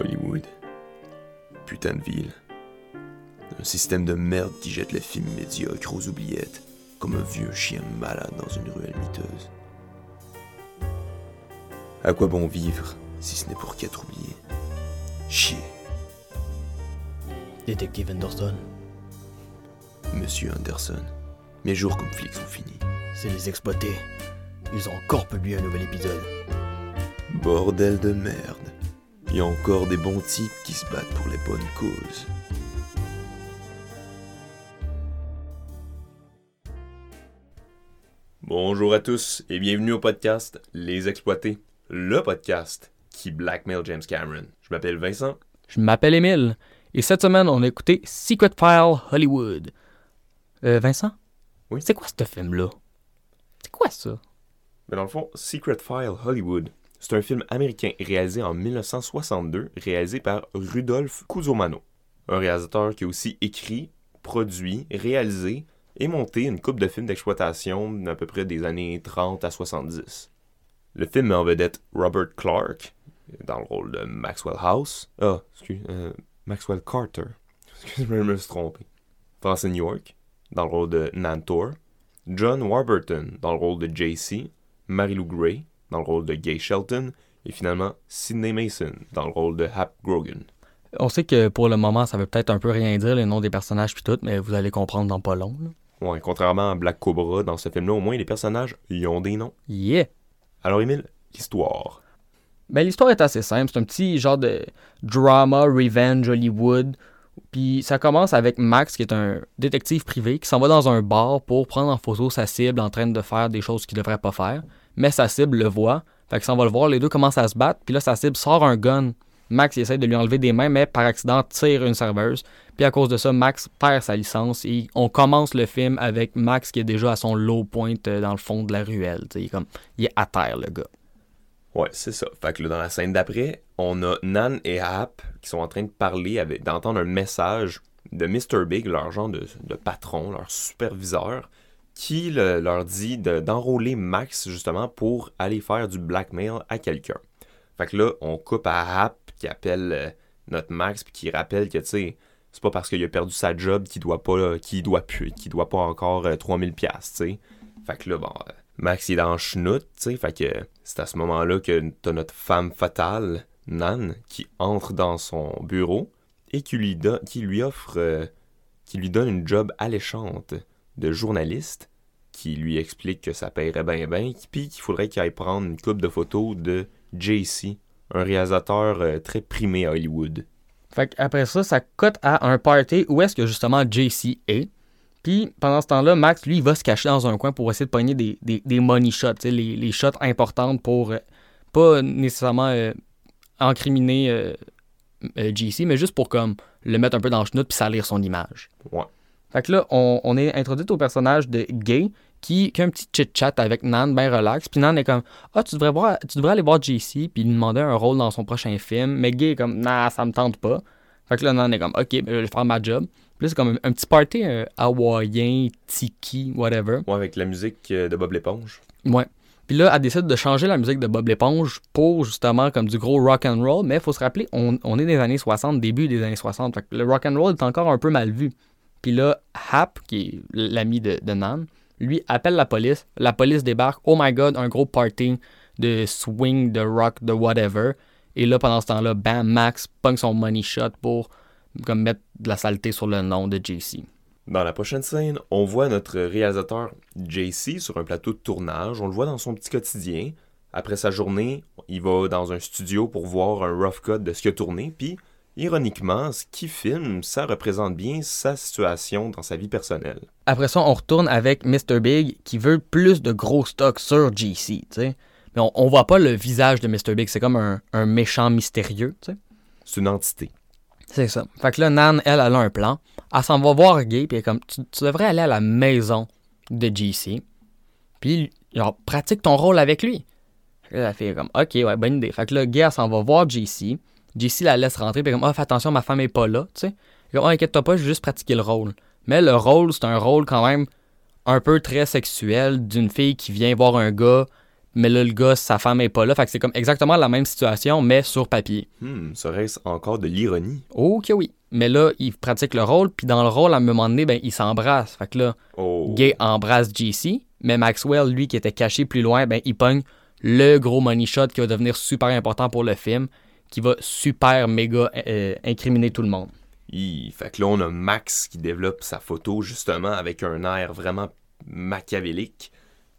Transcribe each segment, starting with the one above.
Hollywood. Putain de ville. Un système de merde qui jette les films médiocres aux oubliettes, comme un vieux chien malade dans une ruelle miteuse. À quoi bon vivre, si ce n'est pour qu'être oublié? Chier. Détective Anderson, Monsieur Anderson, mes jours comme flic sont finis. c'est les exploités. Ils ont encore publié un nouvel épisode. Bordel de merde. Il y a encore des bons types qui se battent pour les bonnes causes. Bonjour à tous et bienvenue au podcast Les Exploités, le podcast qui blackmail James Cameron. Je m'appelle Vincent. Je m'appelle Émile, et cette semaine, on a écouté Secret File Hollywood. Euh, Vincent? Oui? C'est quoi ce film-là? C'est quoi ça? Mais dans le fond, Secret File Hollywood, c'est un film américain réalisé en 1962, réalisé par Rudolph Cusomano, un réalisateur qui a aussi écrit, produit, réalisé et monté une coupe de films d'exploitation d'à peu près des années 30 à 70. Le film met en vedette Robert Clark, dans le rôle de Maxwell House. Ah, excuse, euh, Maxwell Carter. Excuse-moi, je me suis trompé. York, dans le rôle de Nantor. John Warburton, dans le rôle de JC. Mary-Lou Gray, dans le rôle de Gay Shelton. Et finalement, Sidney Mason, dans le rôle de Hap Grogan. On sait que pour le moment, ça veut peut-être un peu rien dire, les noms des personnages puis tout, mais vous allez comprendre dans pas long. là. Ouais, contrairement à Black Cobra, dans ce film-là, au moins, les personnages, ils ont des noms. Yeah! Alors, Emile, l'histoire. Ben, l'histoire est assez simple. C'est un petit genre de drama, revenge, Hollywood. Puis ça commence avec Max, qui est un détective privé, qui s'en va dans un bar pour prendre en photo sa cible en train de faire des choses qu'il devrait pas faire. Mais sa cible le voit. Fait qu'il s'en va le voir. Les deux commencent à se battre. Puis là, sa cible sort un gun. Max il essaie de lui enlever des mains, mais par accident tire une serveuse. Puis à cause de ça, Max perd sa licence. On commence le film avec Max qui est déjà à son low point euh, dans le fond de la ruelle. Il est, à terre, le gars. Ouais, c'est ça. Fait que dans la scène d'après, on a Nan et Hap qui sont en train de parler, d'entendre un message de Mr. Big, leur genre de patron, leur superviseur, qui le- leur dit de- d'enrôler Max justement pour aller faire du blackmail à quelqu'un. Fait que là, on coupe à Hap qui appelle euh, notre Max puis qui rappelle que, tu c'est pas parce qu'il a perdu sa job qu'il doit pas, qu'il doit plus, qu'il doit pas encore euh, 3000 pièces, tu sais. Fait que là, bon, euh, Max est dans chenoute, tu sais, fait que c'est à ce moment-là que t'as notre femme fatale, Nan, qui entre dans son bureau et qui lui, qui lui offre, euh, qui lui donne une job alléchante de journaliste, qui lui explique que ça paierait bien bien, puis qu'il faudrait qu'il aille prendre une coupe de photos de JC, un réalisateur euh, très primé à Hollywood. Fait qu'après ça, ça cote à un party où est-ce que justement JC est. Puis pendant ce temps-là, Max, lui, il va se cacher dans un coin pour essayer de pogner des, des, des money shots, les, les shots importantes pour euh, pas nécessairement euh, incriminer euh, JC, mais juste pour comme le mettre un peu dans le chenoute puis salir son image. Ouais. Fait que là, on, on est introduit au personnage de Gay qui, qui a un petit chit-chat avec Nan, bien relax. Puis Nan est comme Ah, tu devrais, voir, tu devrais aller voir JC, puis lui demander un rôle dans son prochain film. Mais Gay est comme Nah, ça me tente pas. Fait que là, Nan est comme Ok, ben, je vais faire ma job. Puis là, c'est comme un, un petit party euh, hawaïen, tiki, whatever. Ouais, avec la musique euh, de Bob l'éponge. Ouais. Puis là, elle décide de changer la musique de Bob l'éponge pour justement comme du gros rock and roll. Mais il faut se rappeler, on, on est des années 60, début des années 60. Fait que le rock and roll est encore un peu mal vu. Puis là, Hap, qui est l'ami de, de Nan, lui appelle la police. La police débarque. Oh my god, un gros party de swing, de rock, de whatever. Et là, pendant ce temps-là, bam, Max pogne son money shot pour comme mettre de la saleté sur le nom de JC. Dans la prochaine scène, on voit notre réalisateur JC sur un plateau de tournage. On le voit dans son petit quotidien. Après sa journée, il va dans un studio pour voir un rough cut de ce qu'il a tourné. Puis, ironiquement, ce qu'il filme, ça représente bien sa situation dans sa vie personnelle. Après ça, on retourne avec Mr. Big qui veut plus de gros stocks sur sais. Mais on, on voit pas le visage de Mr. Big, c'est comme un, un méchant mystérieux. C'est une entité. C'est ça. Fait que là, Nan, elle, elle a un plan. Elle s'en va voir Gay, puis elle est comme, tu, tu devrais aller à la maison de GC. Puis, genre, pratique ton rôle avec lui. Là, elle fait comme, ok, ouais, bonne idée. Fait que là, Gay, elle s'en va voir JC. JC la laisse rentrer, puis comme, ah, fais attention, ma femme est pas là, tu sais. Comme, ah, inquiète-toi pas, je vais juste pratiquer le rôle. Mais le rôle, c'est un rôle quand même un peu très sexuel d'une fille qui vient voir un gars, mais là, le gars, sa femme est pas là. Fait que c'est comme exactement la même situation, mais sur papier. Hmm, serait-ce encore de l'ironie? Ok, oui. Mais là, il pratique le rôle, puis dans le rôle, à un moment donné, ben, il s'embrasse. Fait que là, Oh. Gay embrasse JC, mais Maxwell, lui, qui était caché plus loin, ben, il pogne le gros money shot qui va devenir super important pour le film, qui va super méga euh, incriminer tout le monde. Hi, Fait que là, on a Max qui développe sa photo justement avec un air vraiment machiavélique,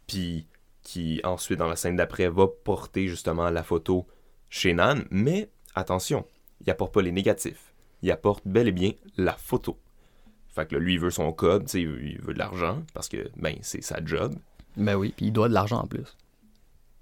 puis qui ensuite, dans la scène d'après, va porter justement la photo chez Nan. Mais attention, il apporte pas les négatifs. Il apporte bel et bien la photo. Fait que là, lui, il veut son code, tu sais, il veut- il veut de l'argent, parce que, ben, c'est sa job. Ben oui, puis il doit de l'argent en plus.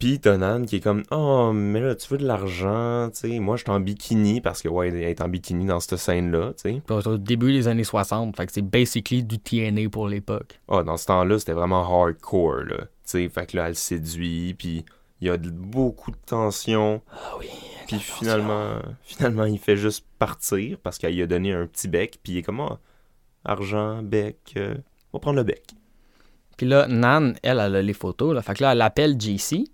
Puis t'as Nan qui est comme Oh, mais là, tu veux de l'argent, tu sais. Moi, je suis en bikini parce que, ouais, elle est en bikini dans cette scène-là, tu sais. Puis au début des années 60, fait que c'est basically du TNA pour l'époque. Ah, dans ce temps-là, c'était vraiment hardcore, là. Tu sais, fait que là, elle le séduit, puis il y a de- beaucoup de tension. Ah oui. Puis finalement, finalement, il fait juste partir parce qu'elle lui a donné un petit bec, puis il est comme Ah, argent, bec, euh, on va prendre le bec. Puis là, Nan, elle, elle a les photos. Là. Fait que là, elle appelle JC.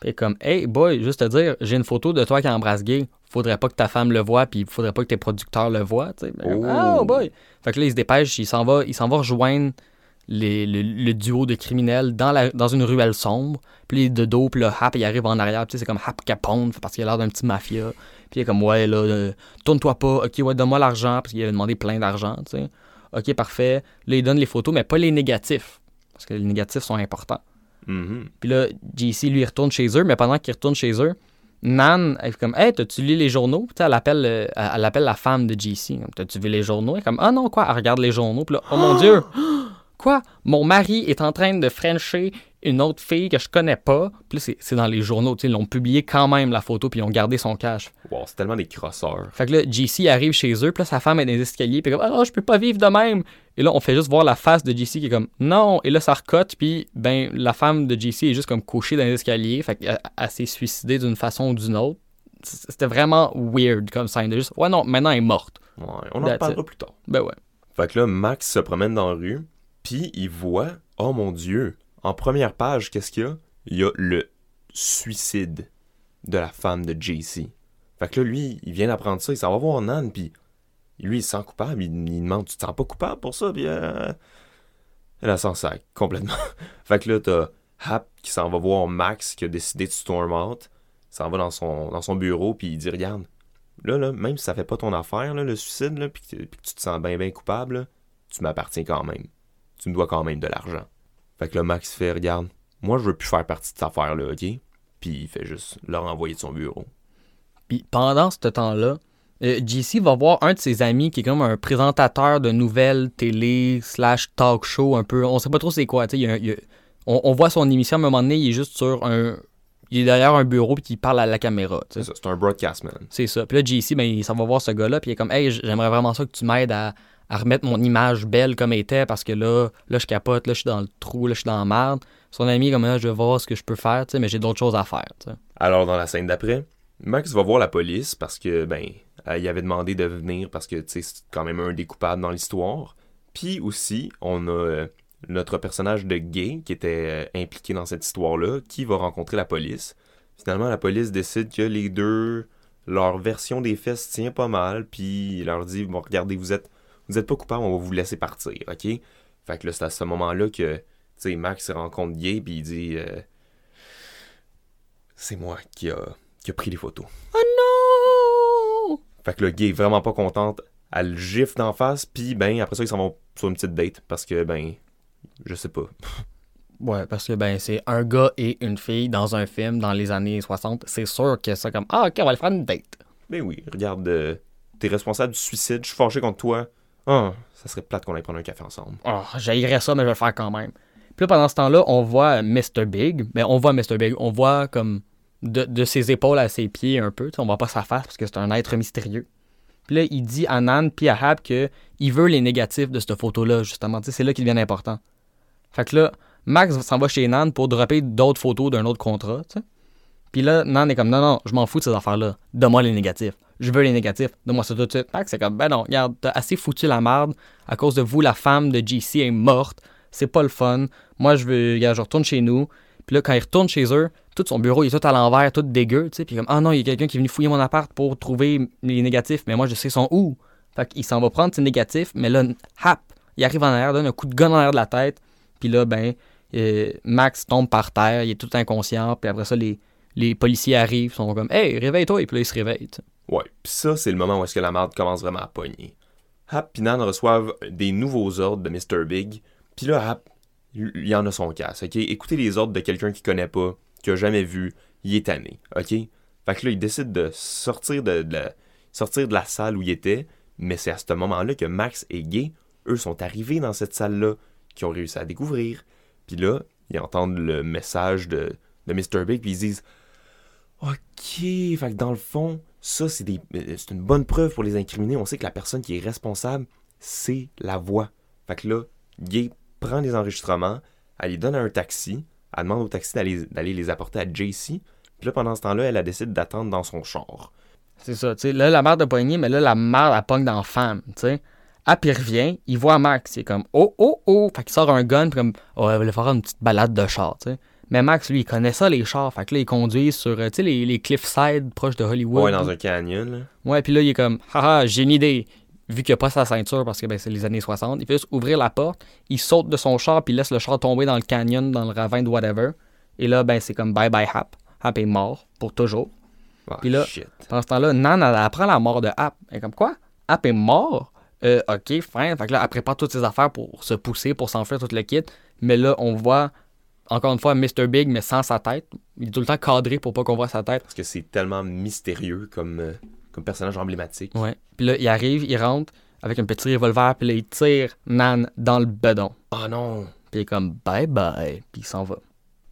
Puis comme, hey boy, juste te dire, j'ai une photo de toi qui embrasse gay. Faudrait pas que ta femme le voie, puis faudrait pas que tes producteurs le voient. Ben, Oh. Oh boy. Fait que là, il se dépêche, il s'en va, il s'en va rejoindre les- le, le duo de criminels dans, la, dans une ruelle sombre. Puis de dos, puis là, Hap, il arrive en arrière. Puis c'est comme Hap Capone, parce qu'il a l'air d'un petit mafia. Puis il est comme, ouais, là, euh, tourne-toi pas. Ok, ouais, donne-moi l'argent, parce qu'il avait demandé plein d'argent, tu sais. Ok, parfait. Là, il donne les photos, mais pas les négatifs. Parce que les négatifs sont importants. Mhm. Puis là, JC, lui, il retourne chez eux, mais pendant qu'il retourne chez eux, Nan, elle fait comme, hey, t'as-tu lu les journaux? Puis elle appelle, euh, elle elle appelle la femme de JC. T'as-tu vu les journaux? Elle est comme, ah non, quoi? Elle regarde les journaux. Puis là, oh mon Dieu! Quoi? Mon mari est en train de frencher une autre fille que je connais pas. Puis là, c'est- dans les journaux. tu sais, Ils l'ont publié quand même, la photo, puis ils ont gardé son cash. Wow, c'est tellement des crosseurs. Fait que là, JC arrive chez eux, puis là, sa femme est dans les escaliers, puis comme, ah, je peux pas vivre de même. Et là, on fait juste voir la face de JC qui est comme, non. Et là, ça recote, puis ben, la femme de JC est juste comme couchée dans les escaliers, fait qu'elle elle s'est suicidée d'une façon ou d'une autre. C'était vraiment weird comme scène de juste, ouais, non, maintenant elle est morte. Ouais, on en parlera plus tard. Ben ouais. Fait que là, Max se promène dans la rue, puis il voit, oh mon dieu, en première page, qu'est-ce qu'il y a? Il y a le suicide de la femme de JC. Fait que là, lui, il vient d'apprendre ça, il s'en va voir Nan, puis lui, il se sent coupable, il, demande, tu te sens pas coupable pour ça? Puis euh, elle a s'en sac, complètement. fait que là, t'as Hap qui s'en va voir Max, qui a décidé de storm out, s'en va dans son, dans son bureau, puis il dit, regarde, là, même si ça fait pas ton affaire, le suicide, puis que, tu te sens bien, coupable, tu m'appartiens quand même. Tu me dois quand même de l'argent. Fait que là, Max fait, regarde, moi, je veux plus faire partie de cette affaire-là, OK? Puis il fait juste le renvoyer de son bureau. Puis pendant ce temps-là, euh, JC va voir un de ses amis qui est comme un présentateur de nouvelles télé slash talk show un peu. On sait pas trop c'est quoi. tu sais, il y a- il y a- on, on voit son émission à un moment donné, il est juste sur un. Il est derrière un bureau puis il parle à la caméra. C'est ça, c'est un broadcast man. C'est ça. Puis là, JC, ben, il s'en va voir ce gars-là, puis il est comme, hey, j'aimerais vraiment ça que tu m'aides à, à remettre mon image belle comme elle était, parce que là, là, je capote, là, je suis dans le trou, là, je suis dans la merde. Son ami, comme, là, je vais voir ce que je peux faire, mais j'ai d'autres choses à faire. Alors, dans la scène d'après, Max va voir la police parce que, ben, il avait demandé de venir parce que, tu sais, c'est quand même un des coupables dans l'histoire. Puis aussi, on a euh, notre personnage de gay qui était euh, impliqué dans cette histoire-là, qui va rencontrer la police. Finalement, la police décide que les deux, leur version des faits tient pas mal, puis il leur dit, bon, regardez, vous êtes, vous êtes pas coupable, on va vous laisser partir, ok? Fait que là, c'est à ce moment-là que, tu sais, Max rencontre Gay, puis il dit, euh, c'est moi qui a, qui a pris les photos. Oh non! Fait que le gay est vraiment pas contente. Elle le gifle d'en face, puis ben, après ça, ils s'en vont sur une petite date parce que, ben, je sais pas. Ouais, parce que, ben, c'est un gars et une fille dans un film dans les années 60. C'est sûr que c'est comme, ah, ok, on va aller faire une date. Ben oui, regarde, euh, t'es responsable du suicide, je suis fâché contre toi. Ah, ça serait plate qu'on aille prendre un café ensemble. Oh, j'haïrais ça, mais je vais le faire quand même. Puis là, pendant ce temps-là, on voit Mr. Big. Mais on voit Mr. Big. On voit comme de, ses épaules à ses pieds un peu. Tu sais, on voit pas sa face parce que c'est un être mystérieux. Puis là, il dit à Nan puis à Hap que il veut les négatifs de cette photo-là, justement. C'est là qu'il devient important. Fait que là, Max s'en va chez Nan pour dropper d'autres photos d'un autre contrat. Puis là, Nan est comme, non, non, je m'en fous de ces affaires-là. Donne-moi les négatifs. Je veux les négatifs. Donne-moi ça tout de suite. C'est comme, ben non, regarde, t'as assez foutu la merde. À cause de vous, la femme de JC est morte. C'est pas le fun. Moi, je veux, je retourne chez nous. Puis là, quand il retourne chez eux, tout son bureau, il est tout à l'envers, tout dégueu, tu sais. Puis comme, ah non, il y a quelqu'un qui est venu fouiller mon appart pour trouver les négatifs, mais moi, je sais son où. Fait qu'il s'en va prendre ses négatifs, mais là, hap, il arrive en arrière, donne un coup de gun en arrière de la tête, puis là, ben, euh, Max tombe par terre, il est tout inconscient, puis après ça, les, les policiers arrivent, sont comme, hey, réveille-toi, et puis là, il se réveille, tu sais. Ouais, pis ça, c'est le moment où est-ce que la marde commence vraiment à pogner. Hap et Nan reçoivent des nouveaux ordres de Mr. Big, puis là, Hap, il y en a son casse, ok? Écoutez les ordres de quelqu'un qui connaît pas, qui a jamais vu, il est tanné, ok? Fait que là, il décide de sortir de, de la, sortir de la salle où il était, mais c'est à ce moment-là que Max et Gay, eux, sont arrivés dans cette salle-là, qui ont réussi à découvrir. Puis là, ils entendent le message de, de Mr. Big, puis ils disent Ok, fait que dans le fond, ça, c'est des- euh, c'est une bonne preuve pour les incriminés. On sait que la personne qui est responsable, c'est la voix. Fait que là, Gay prend les enregistrements, elle les donne à un taxi, elle demande au taxi d'aller les apporter à JC. Puis là, pendant ce temps-là, elle a décidé d'attendre dans son char. C'est ça, tu sais. Là, la mère de poignée, mais là, la mère, elle pogne dans femme, tu sais. Ah, il revient, il voit Max, il est comme oh, oh, oh. Fait qu'il sort un gun, puis comme oh, elle voulait faire une petite balade de char, tu sais. Mais Max, lui, il connaît ça, les chars. Fait que là, il conduit sur, euh, tu sais, les, les cliffside proches de Hollywood. Ouais, dans un canyon, là. Ouais, puis là, il est comme, haha, j'ai une idée. Vu qu'il a pas sa ceinture parce que ben, c'est les années 60, il fait juste ouvrir la porte, il saute de son char, puis il laisse le char tomber dans le canyon, dans le ravin de whatever. Et là, ben, c'est comme bye bye Hap. Hap est mort pour toujours. Ah, Puis là- shit. Pendant ce temps-là, Nan, elle apprend la mort de Hap. Elle est comme quoi? Hap est mort? Euh, Ok, fin. Fait que là, elle prépare toutes ses affaires pour se pousser, pour s'enfuir tout le kit. Mais là, on voit, encore une fois, Mr. Big, mais sans sa tête. Il est tout le temps cadré pour pas qu'on voit sa tête. Parce que c'est tellement mystérieux comme, euh, comme personnage emblématique. Ouais. Puis là, il arrive, il rentre avec un petit revolver, puis là, il tire Nan dans le bedon. Ah non! Puis il est comme bye bye, puis il s'en va.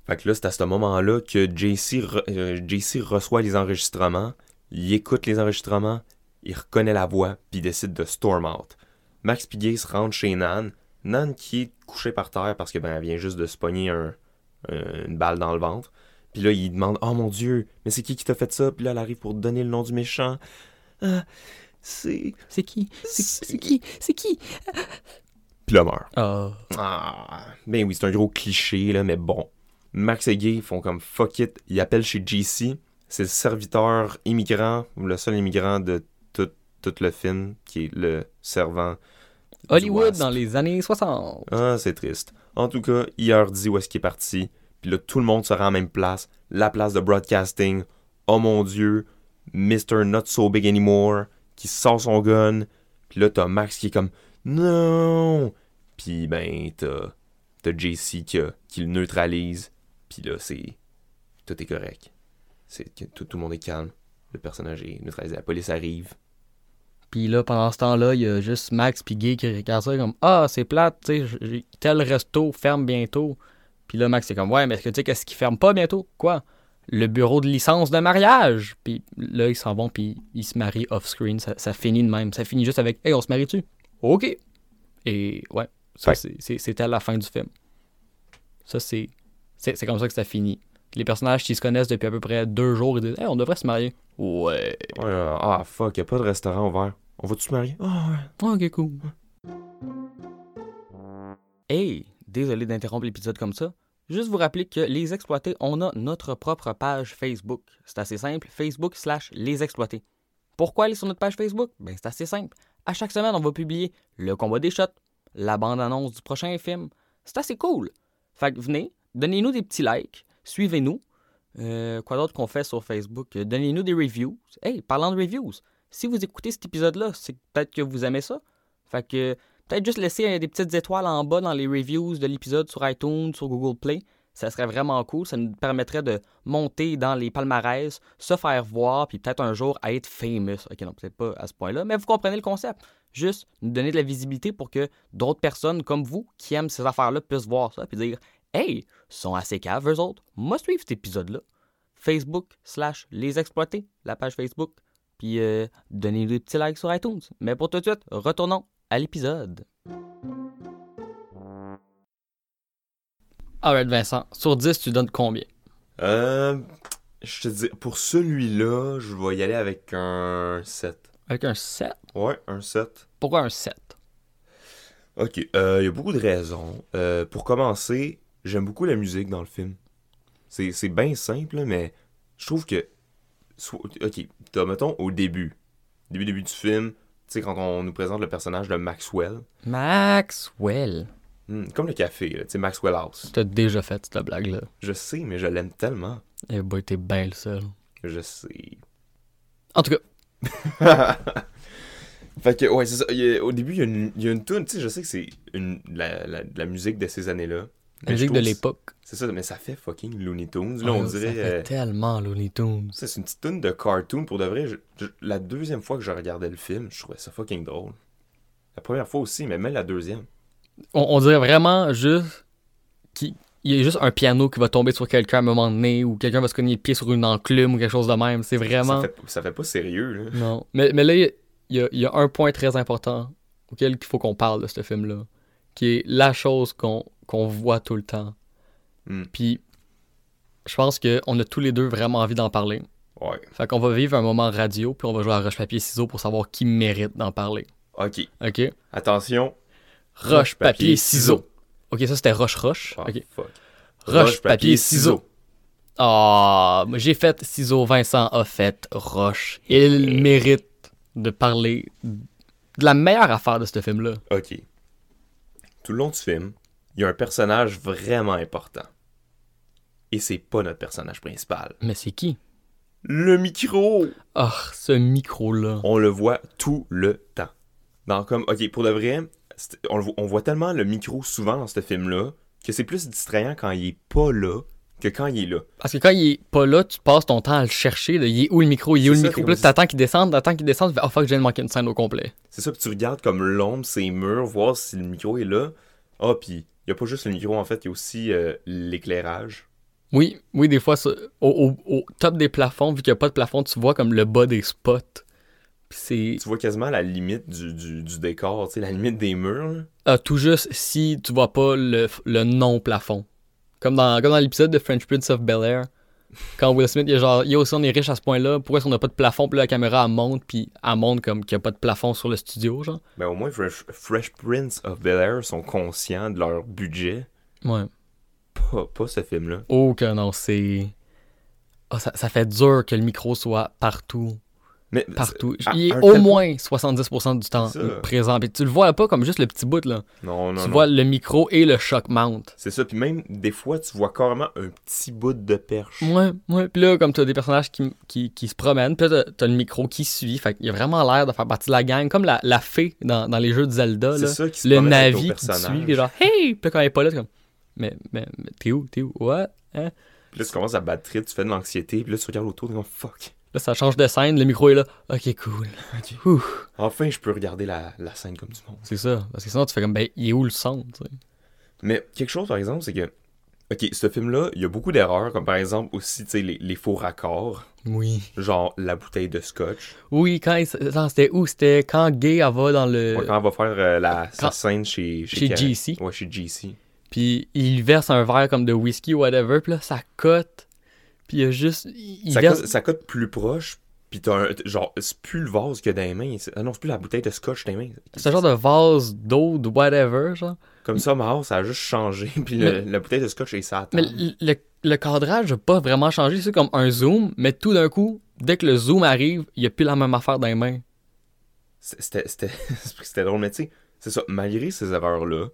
Fait que là, c'est à ce moment-là que JC, re- euh, JC reçoit les enregistrements, il écoute les enregistrements, il reconnaît la voix, puis il décide de storm out. Max Piguet se rentre chez Nan. Nan qui est couchée par terre parce que ben, elle vient juste de se pogner un- une balle dans le ventre. Puis là, il demande Oh mon Dieu, mais c'est qui qui t'a fait ça Puis là, elle arrive pour donner le nom du méchant. Ah, c'est. C'est qui? C'est qui? C'est qui? Puis là, meurt. Ah. Ah, ben oui, c'est un gros cliché, là, mais bon. Max et Gay font comme fuck it, ils appellent chez JC. C'est le serviteur immigrant, le seul immigrant de tout, tout le film, qui est le servant. Hollywood dans les années 60. Ah, c'est triste. En tout cas, il dit où est-ce qu'il est parti. Puis là, tout le monde se rend à la même place. La place de broadcasting. Oh mon dieu, Mr. Not So Big Anymore, qui sort son gun. Puis là, t'as Max qui est comme Non! Puis ben, t'as, t'as JC qui, le neutralise. Puis là, c'est. Tout est correct. C'est tout, tout le monde est calme. Le personnage est neutralisé. La police arrive. Puis là, pendant ce temps-là, il y a juste Max puis Guy qui regardent ça comme Ah, c'est plate, tu sais, tel resto ferme bientôt. Puis là, Max, c'est comme Ouais, mais est-ce que tu sais qu'est-ce qui ferme pas bientôt? Quoi? Le bureau de licence de mariage. Puis là, ils s'en vont, puis ils se marient off-screen. Ça, ça finit de même. Ça finit juste avec Hey, on se marie-tu Ok. Et ouais, ça, c'est- c'était la fin du film. Ça, c'est. C'est c'est comme ça que ça finit. Les personnages qui se connaissent depuis à peu près deux jours, ils disent Hey, on devrait se marier. Ouais. Ouais, ah fuck, y a pas de restaurant ouvert. On va-tu se marier? Ah ouais. Ok, cool. Hey, désolé d'interrompre l'épisode comme ça. Juste vous rappeler que Les Exploités, on a notre propre page Facebook. C'est assez simple, Facebook slash Les Exploités. Pourquoi aller sur notre page Facebook? Ben c'est assez simple. À chaque semaine, on va publier le combat des shots, la bande-annonce du prochain film. C'est assez cool. Fait que venez, donnez-nous des petits likes, suivez-nous. Euh, quoi d'autre qu'on fait sur Facebook? Donnez-nous des reviews. Hey, parlant de reviews, si vous écoutez cet épisode-là, c'est peut-être que vous aimez ça. Fait que peut-être juste laisser euh, des petites étoiles en bas dans les reviews de l'épisode sur iTunes, sur Google Play. Ça serait vraiment cool. Ça nous permettrait de monter dans les palmarès, se faire voir, puis peut-être un jour être famous. Ok, non, peut-être pas à ce point-là, mais vous comprenez le concept. Juste nous donner de la visibilité pour que d'autres personnes comme vous qui aiment ces affaires-là puissent voir ça, puis dire Hey, ils sont assez caves, eux autres. Moi, suivre cet épisode-là. Facebook slash les exploiter, la page Facebook. Puis euh, donnez des petits likes sur iTunes. Mais pour tout de suite, retournons à l'épisode. Alright Vincent, sur 10, tu donnes combien? Euh, je te dis, pour celui-là, je vais y aller avec un 7. Avec un 7? Ouais, un 7. Pourquoi un 7? Ok, euh, il y a beaucoup de raisons. Euh, pour commencer, j'aime beaucoup la musique dans le film. C'est c'est bien simple, mais je trouve que. Ok, t'as, mettons, au début, début, début du film, tu sais, quand on nous présente le personnage de Maxwell, Maxwell. hmm, comme le café, tu sais, Maxwell House. T'as déjà fait cette blague-là. Je sais, mais je l'aime tellement. Eh boy, t'es bien le seul. Je sais. En tout cas, Fait que, ouais, c'est ça. Il y a- au début, il y a une, il y a une tune, tu sais, je sais que c'est une, la, la, la musique de ces années-là. Je musique de l'époque. C'est ça, mais ça fait fucking Looney Tunes. Là, on Oh, ça dirait. fait euh, tellement Looney Tunes. c'est une petite tune de cartoon. Pour de vrai, je- je- la deuxième fois que je regardais le film, je trouvais ça fucking drôle. La première fois aussi, mais même la deuxième. On, on dirait vraiment juste qu'il il y a juste un piano qui va tomber sur quelqu'un à un moment donné ou quelqu'un va se cogner le pied sur une enclume ou quelque chose de même. C'est vraiment. Ça fait, ça fait pas sérieux, là. Non. Mais, mais là, y y, il y a un point très important auquel il faut qu'on parle de ce film-là, qui est la chose qu'on qu'on voit tout le temps. Hmm. Puis, je pense qu'on a tous les deux vraiment envie d'en parler. Ouais. Fait qu'on va vivre un moment radio, puis on va jouer à roche-papier-ciseaux pour savoir qui mérite d'en parler. Ok. OK? Attention. Roche-papier-ciseaux. OK, ça c'était roche-roche. Ah, OK. fuck. Roche, papier, ciseaux. Ah, moi, j'ai fait ciseaux, Vincent a fait roche. Il mérite de parler de la meilleure affaire de ce film-là. Ok. Tout le long du film, il y a un personnage vraiment important. Et c'est pas notre personnage principal. Mais c'est qui? Le micro! Ah, ce micro-là. On le voit tout le temps. Dans comme, ok, pour de vrai, on, voit tellement le micro souvent dans ce film-là que c'est plus distrayant quand il est pas là que quand il est là. Parce que quand il est pas là, tu passes ton temps à le chercher. là. Il est où le micro? Il est où le ça, micro? c'est Puis là, t'attends qu'il descende, t'attends qu'il descende. Tu fais, oh fuck, je viens de manquer une scène au complet. C'est ça, puis tu regardes comme l'ombre, ses murs, voir si le micro est là. Ah, puis il y a pas juste le micro, en fait, il y a aussi euh, l'éclairage. Oui, oui, des fois, au, au- au top des plafonds, vu qu'il n'y a pas de plafond, tu vois comme le bas des spots. Tu vois quasiment la limite du, du, du décor, tu sais, la limite des murs. ah, tout juste si tu vois pas le, le non-plafond. Comme dans, comme dans l'épisode de French Prince of Bel-Air. Quand Will Smith, il est genre, yo, si on est riche à ce point-là, pourquoi est-ce qu'on n'a pas de plafond? Puis là, la caméra, elle monte, puis elle monte comme qu'il n'y a pas de plafond sur le studio, genre? Ben au moins, Fresh, Fresh Prince of Bel-Air sont conscients de leur budget. Ouais. Pas, pas ce film-là. Oh que non, c'est... Ah, ça, ça fait dur que le micro soit partout. Mais Partout. Il est au moins 70% du temps présent. Puis tu le vois pas comme juste le petit bout, là. Non, non, tu non. vois le micro et le shock mount. C'est ça, puis même des fois, tu vois carrément un petit bout de perche. Ouais, ouais. Puis là, comme tu as des personnages qui, qui, qui se promènent, puis là, t'as- t'as le micro qui suit. Fait qu'il a vraiment l'air de faire partie de la gang. Comme la, la fée dans, dans les jeux de Zelda, C'est là. ça qui se Le promène avec Navi ton qui te suit, puis genre, hey! Puis là, quand il est pas là, c'est comme, mais, mais, mais t'es où? T'es où? What? Hein? Puis là, tu commences à battre tu fais de l'anxiété, puis là, tu regardes autour, t'es comme fuck. Là, ça change de scène, le micro est là. Ok, cool. Ouf. Enfin, je peux regarder la, la scène comme du monde. C'est ça. Parce que sinon, tu fais comme, ben, il est où le son, tu sais? Mais quelque chose, par exemple, c'est que. Ok, ce film-là, il y a beaucoup d'erreurs, comme par exemple aussi, tu sais, les, les faux raccords. Oui. Genre la bouteille de scotch. Oui, quand c'était où? C'était quand Gay, elle va dans le... Ouais, quand on va faire euh, la, sa scène chez... Chez GC. Ouais, chez GC. Puis il verse un verre comme de whisky ou whatever, puis là, ça cote. Puis il y a juste... Il Ça verse... cote, ça cote plus proche, puis t'as un... Genre, c'est plus le vase que dans les mains. Ah non, c'est plus la bouteille de scotch dans les mains. C'est un genre de vase d'eau, de whatever, genre. Comme ça, ma house, ça a juste changé, puis le- la bouteille de scotch est ça. Mais le, le- le cadrage n'a pas vraiment changé. C'est comme un zoom, mais tout d'un coup, dès que le zoom arrive, il n'y a plus la même affaire dans les mains. C'était c'était- c'était drôle, mais tu sais, c'est ça. Malgré ces erreurs-là,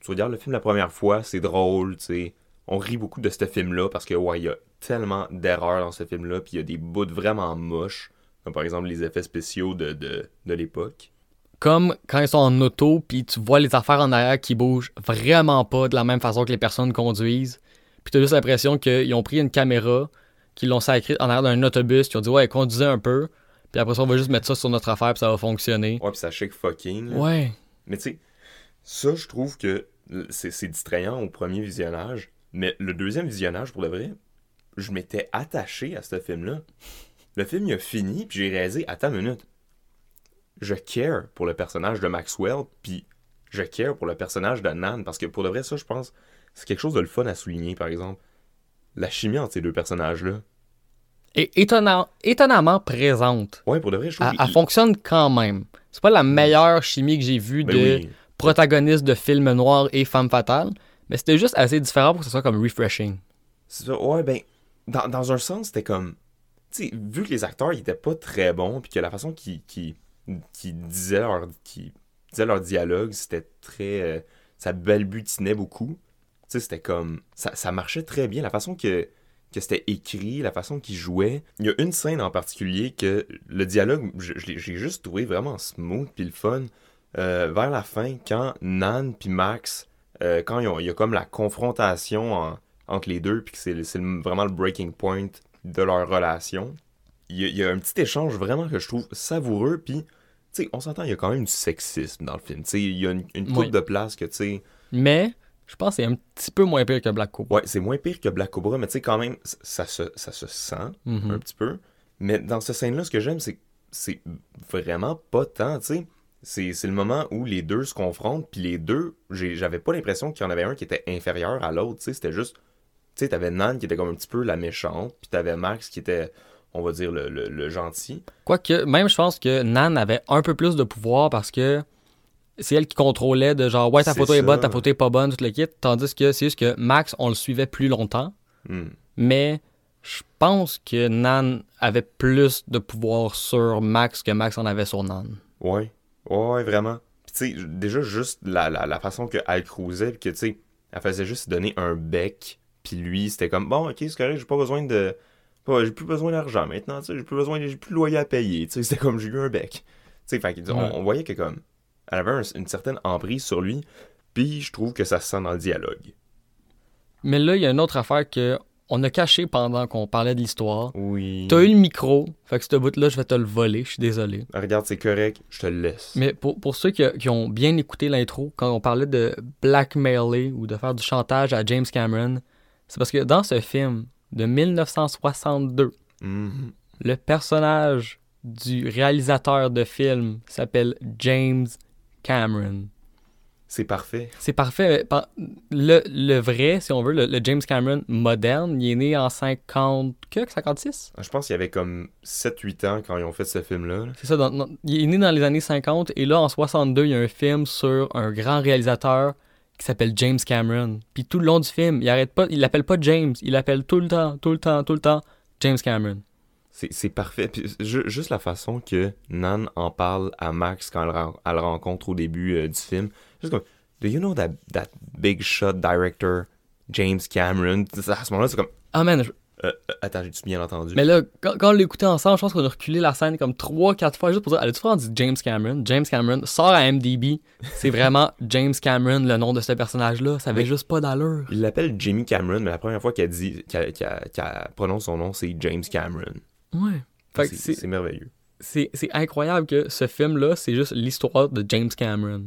tu regardes le film la première fois, c'est drôle, tu sais. On rit beaucoup de ce film-là parce que, ouais, il y a tellement d'erreurs dans ce film-là, puis il y a des bouts vraiment moches, comme par exemple les effets spéciaux de, de, de l'époque. Comme quand ils sont en auto, puis tu vois les affaires en arrière qui bougent vraiment pas de la même façon que les personnes conduisent. Puis tu as juste l'impression qu'ils ont pris une caméra, qu'ils l'ont sacrée en arrière d'un autobus, qu'ils ont dit ouais, conduisez un peu. Puis après ça, on va juste mettre ça sur notre affaire, puis ça va fonctionner. Ouais, puis ça shake fucking. là. Ouais. Mais tu sais, ça, je trouve que c'est distrayant au premier visionnage, mais le deuxième visionnage, pour le vrai, je m'étais attaché à ce film-là. Le film, il a fini, puis j'ai réalisé, attends une minute, je care pour le personnage de Maxwell, puis je care pour le personnage de Nan, parce que pour de vrai, ça, je pense, c'est quelque chose de le fun à souligner, par exemple. La chimie entre ces deux personnages-là. Et étonnant, étonnamment présente. Ouais, pour de vrai, je trouve Elle, fonctionne quand même. C'est pas la meilleure chimie que j'ai vue Ben de oui. protagoniste de film noir et femme fatale, mais c'était juste assez différent pour que ce soit comme refreshing. Ça, ouais, ben, dans, dans un sens, c'était comme. Tu sais, vu que les acteurs, ils étaient pas très bons, puis que la façon qu'ils disaient leur, dialogue, c'était très. euh, ça balbutinait beaucoup. Tu sais, c'était comme. Ça, ça marchait très bien. La façon que, que c'était écrit, la façon qu'ils jouaient. Il y a une scène en particulier que le dialogue, j'ai juste trouvé vraiment smooth puis le fun. Euh, vers la fin, quand Nan puis Max, euh, quand il y a comme la confrontation en- entre les deux, puis que c'est vraiment le breaking point de leur relation, il y, a, il y a un petit échange vraiment que je trouve savoureux, puis, tu sais, on s'entend, il y a quand même du sexisme dans le film. Tu sais, il y a une, une coupe Oui. de place que, tu sais, Mais je pense que c'est un petit peu moins pire que Black Cobra. ouais, c'est moins pire que Black Cobra, mais tu sais, quand même, ça se, ça se sent Mhm. un petit peu. Mais dans cette scène-là, ce que j'aime, c'est c'est vraiment pas tant, tu sais. C'est c'est le moment où les deux se confrontent, puis les deux, j'avais pas l'impression qu'il y en avait un qui était inférieur à l'autre, tu sais. C'était juste, tu sais, t'avais Nan qui était comme un petit peu la méchante, puis t'avais Max qui était, on va dire, le, le- le gentil. Quoique, même je pense que Nan avait un peu plus de pouvoir parce que c'est elle qui contrôlait de genre, ouais, ta C'est photo est bonne, ta photo est pas bonne, tout le kit. Tandis que c'est juste que Max, on le suivait plus longtemps. Hmm. Mais je pense que Nan avait plus de pouvoir sur Max que Max en avait sur Nan. Ouais, ouais, vraiment. Puis tu sais, déjà, juste la, la, la façon qu'elle cruisait, puis que tu sais, elle faisait juste donner un bec, puis lui, c'était comme, bon, ok, c'est correct, j'ai pas besoin de. J'ai plus besoin d'argent maintenant, tu sais, j'ai plus besoin, j'ai plus de loyer à payer, tu sais, c'était comme, j'ai eu un bec. Tu sais, fait on, Ouais. on voyait que comme, elle avait un- une certaine emprise sur lui, puis je trouve que ça se sent dans le dialogue. Mais là, il y a une autre affaire que on a caché pendant qu'on parlait de l'histoire. Oui. T'as eu le micro, fait que ce bout-là, je vais te le voler, je suis désolé. Regarde, c'est correct, je te le laisse. Mais pour, pour ceux qui, qui ont bien écouté l'intro, quand on parlait de blackmailer ou de faire du chantage à James Cameron, c'est parce que dans ce film de 1962, Mhm. le personnage du réalisateur de film s'appelle James Cameron. C'est parfait. C'est parfait. par- Le, le vrai, si on veut, le, le James Cameron moderne, il est né en 50... Que? 56? Je pense qu'il y avait comme 7-8 ans quand ils ont fait ce film-là. là. C'est ça. il est né dans les années 50 et là, en 62, il y a un film sur un grand réalisateur qui s'appelle James Cameron. Puis tout le long du film, il arrête pas, il l'appelle pas James, il l'appelle tout le temps, tout le temps, tout le temps James Cameron. C'est parfait. Puis, ju- juste la façon que Nan en parle à Max quand elle, ren- elle le rencontre au début euh, du film. Juste comme, Do you know that, that big shot director, James Cameron? À ce moment-là, c'est comme, Ah man, je- euh, euh, attends, j'ai-tu bien entendu? mais là, quand, quand on l'écoutait ensemble, je pense qu'on a reculé la scène comme 3-4 fois juste pour dire, allez-tu faire dit James Cameron? James Cameron sort à MDB. C'est vraiment James Cameron, le nom de ce personnage-là. Ça avait Mais- juste pas d'allure. Il l'appelle Jimmy Cameron, mais la première fois qu'elle dit, qu'elle prononce son nom, c'est James Cameron. Ouais. C'est merveilleux. c'est c'est incroyable que ce film-là, c'est juste l'histoire de James Cameron.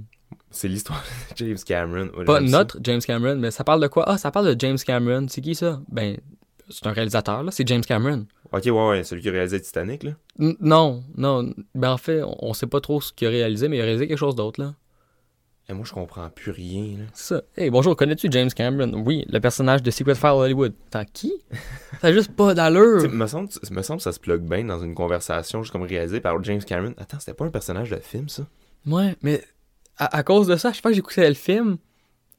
C'est l'histoire de James Cameron. Pas notre James Cameron, mais ça parle de quoi? Ah, ça parle de James Cameron. C'est qui ça? Ben, c'est un réalisateur, là. C'est James Cameron. Ok, ouais, ouais, celui qui a réalisé Titanic, là. N- non, non. Ben, en fait, on, sait pas trop ce qu'il a réalisé, mais il a réalisé quelque chose d'autre, là. Et moi, je comprends plus rien, là. C'est ça. Hey, bonjour, connais-tu James Cameron? Oui, le personnage de Secret File Hollywood. Attends, qui? A juste pas d'allure. Me semble, me semble que ça se plug bien dans une conversation juste comme réalisée par James Cameron. Attends, c'était pas un personnage de film, ça? Ouais, mais à, à cause de ça, chaque fois que j'écoutais le film,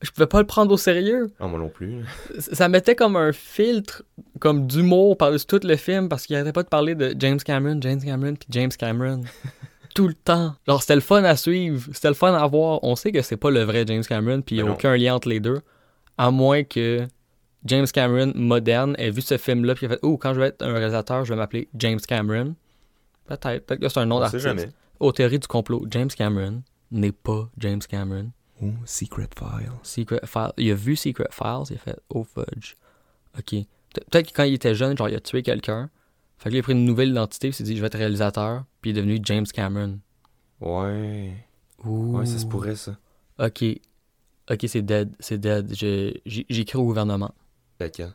je pouvais pas le prendre au sérieux. Ah, moi non plus. ça mettait comme un filtre comme d'humour par-dessus tout le film parce qu'il arrêtait pas de parler de James Cameron, James Cameron puis James Cameron tout le temps. Genre c'était le fun à suivre, c'était le fun à voir. On sait que c'est pas le vrai James Cameron puis il y a aucun lien entre les deux à moins que James Cameron moderne ait vu ce film là puis il a fait "Oh, quand je vais être un réalisateur, je vais m'appeler James Cameron." Peut-être, peut-être que c'est un nom d'artiste. jamais. Aux théories du complot, James Cameron n'est pas James Cameron. Oh, Secret Files. Secret Files. Il a vu Secret Files, il a fait Oh fudge. Ok. Pe- Peut-être que quand il était jeune, genre il a tué quelqu'un. Fait qu'il a pris une nouvelle identité, puis il s'est dit je vais être réalisateur, puis il est devenu James Cameron. Ouais. Ouh. Ouais, ça se pourrait, ça. Ok. Ok, c'est dead. C'est dead. Écrit au gouvernement. Lequel?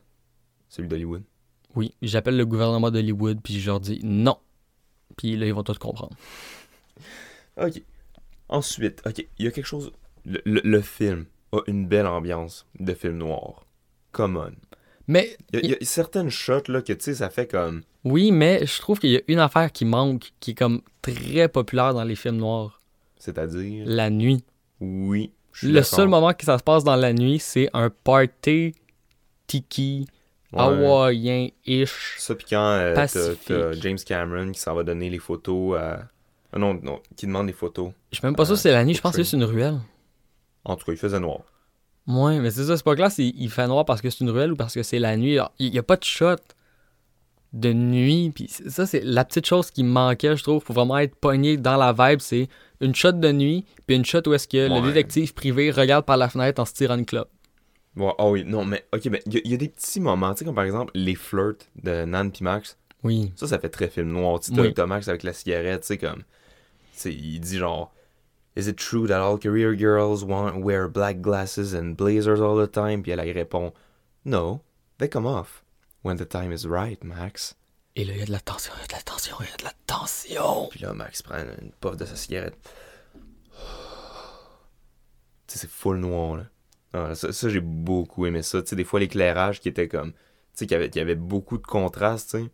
Celui d'Hollywood. Oui, j'appelle le gouvernement d'Hollywood, puis je leur dis non. Puis là, ils vont tout comprendre. Ok. Ensuite, ok, il y a quelque chose. Le, le- le film a une belle ambiance de film noir. Come on. Mais Il y a, il y a certaines shots, là, que tu sais, ça fait comme. oui, mais je trouve qu'il y a une affaire qui manque, qui est comme très populaire dans les films noirs. C'est-à-dire? La nuit. Oui. Le seul moment que ça se passe dans la nuit, c'est un party tiki Ouais. hawaïen-ish. Ça, puis quand euh, James Cameron qui s'en va donner les photos à. Ah non, non, qui demande des photos. Je suis même pas sûr si c'est la nuit, je pense que c'est une ruelle. En tout cas, il faisait noir. Ouais, mais c'est ça, c'est pas clair s'il il fait noir parce que c'est une ruelle ou parce que c'est la nuit. Alors, Il y a pas de shot de nuit, puis ça, c'est la petite chose qui me manquait, je trouve, pour vraiment être pogné dans la vibe, c'est une shot de nuit, puis une shot où est-ce que Ouais. le détective privé regarde par la fenêtre en se tirant une clope. Ouais, ah oui, non, mais ok, mais il y, a- il y a des petits moments, tu sais, comme par exemple les flirts de Nan puis Max. Oui. Ça, ça fait très film noir. Tu sais, Oui. Max avec la cigarette, tu sais, comme. Tu sais, il dit genre. Is it true that all career girls want wear black glasses and blazers all the time? Puis elle, elle répond No, they come off when the time is right, Max. Et là, il y a de la tension, il y a de la tension, il y a de la tension. Puis là, Max prend une puff de sa cigarette. Tu sais, c'est full noir, là. Ah, ça, ça, j'ai beaucoup aimé ça. Tu sais, des fois, l'éclairage qui était comme. Tu sais, qu'il y avait, qu'il y avait beaucoup de contraste, tu sais.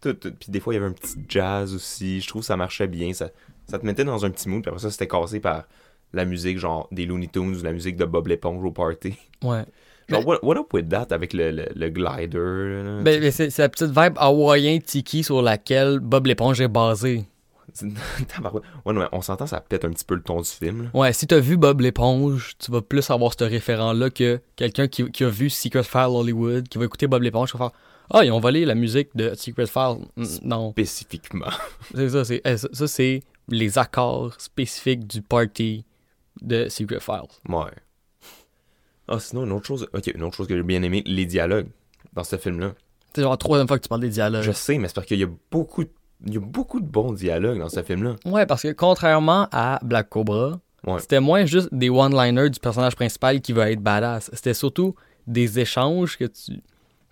Tout- tout- Puis des fois, il y avait un petit jazz aussi. Je trouve que ça marchait bien. Ça, ça te mettait dans un petit mood. Puis après ça, c'était cassé par la musique, genre des Looney Tunes ou la musique de Bob l'éponge au party. Ouais. Genre, what, what up with that avec le, le, le glider, là? Ben, ben, c'est la petite vibe hawaïen tiki sur laquelle Bob l'éponge est basé. Ouais, non, mais on s'entend, ça pète un petit peu le ton du film, là. Ouais, si t'as vu Bob l'éponge, tu vas plus avoir ce référent-là que quelqu'un qui, qui a vu Secret File Hollywood, qui va écouter Bob l'éponge, qui va faire Ah, ils ont volé la musique de Secret File. Non, Spécifiquement. c'est ça, c'est, eh, ça, ça, c'est les accords spécifiques du party de Secret Files. Ouais. Ah, sinon, une autre chose. Ok, une autre chose que j'ai bien aimé, les dialogues dans ce film-là. C'est genre la troisième fois que tu parles des dialogues. Je sais, mais c'est parce qu'il y a beaucoup de. Il y a beaucoup de bons dialogues dans ce film-là. Ouais, parce que contrairement à Black Cobra, Ouais. c'était moins juste des one-liners du personnage principal qui va être badass. C'était surtout des échanges que tu.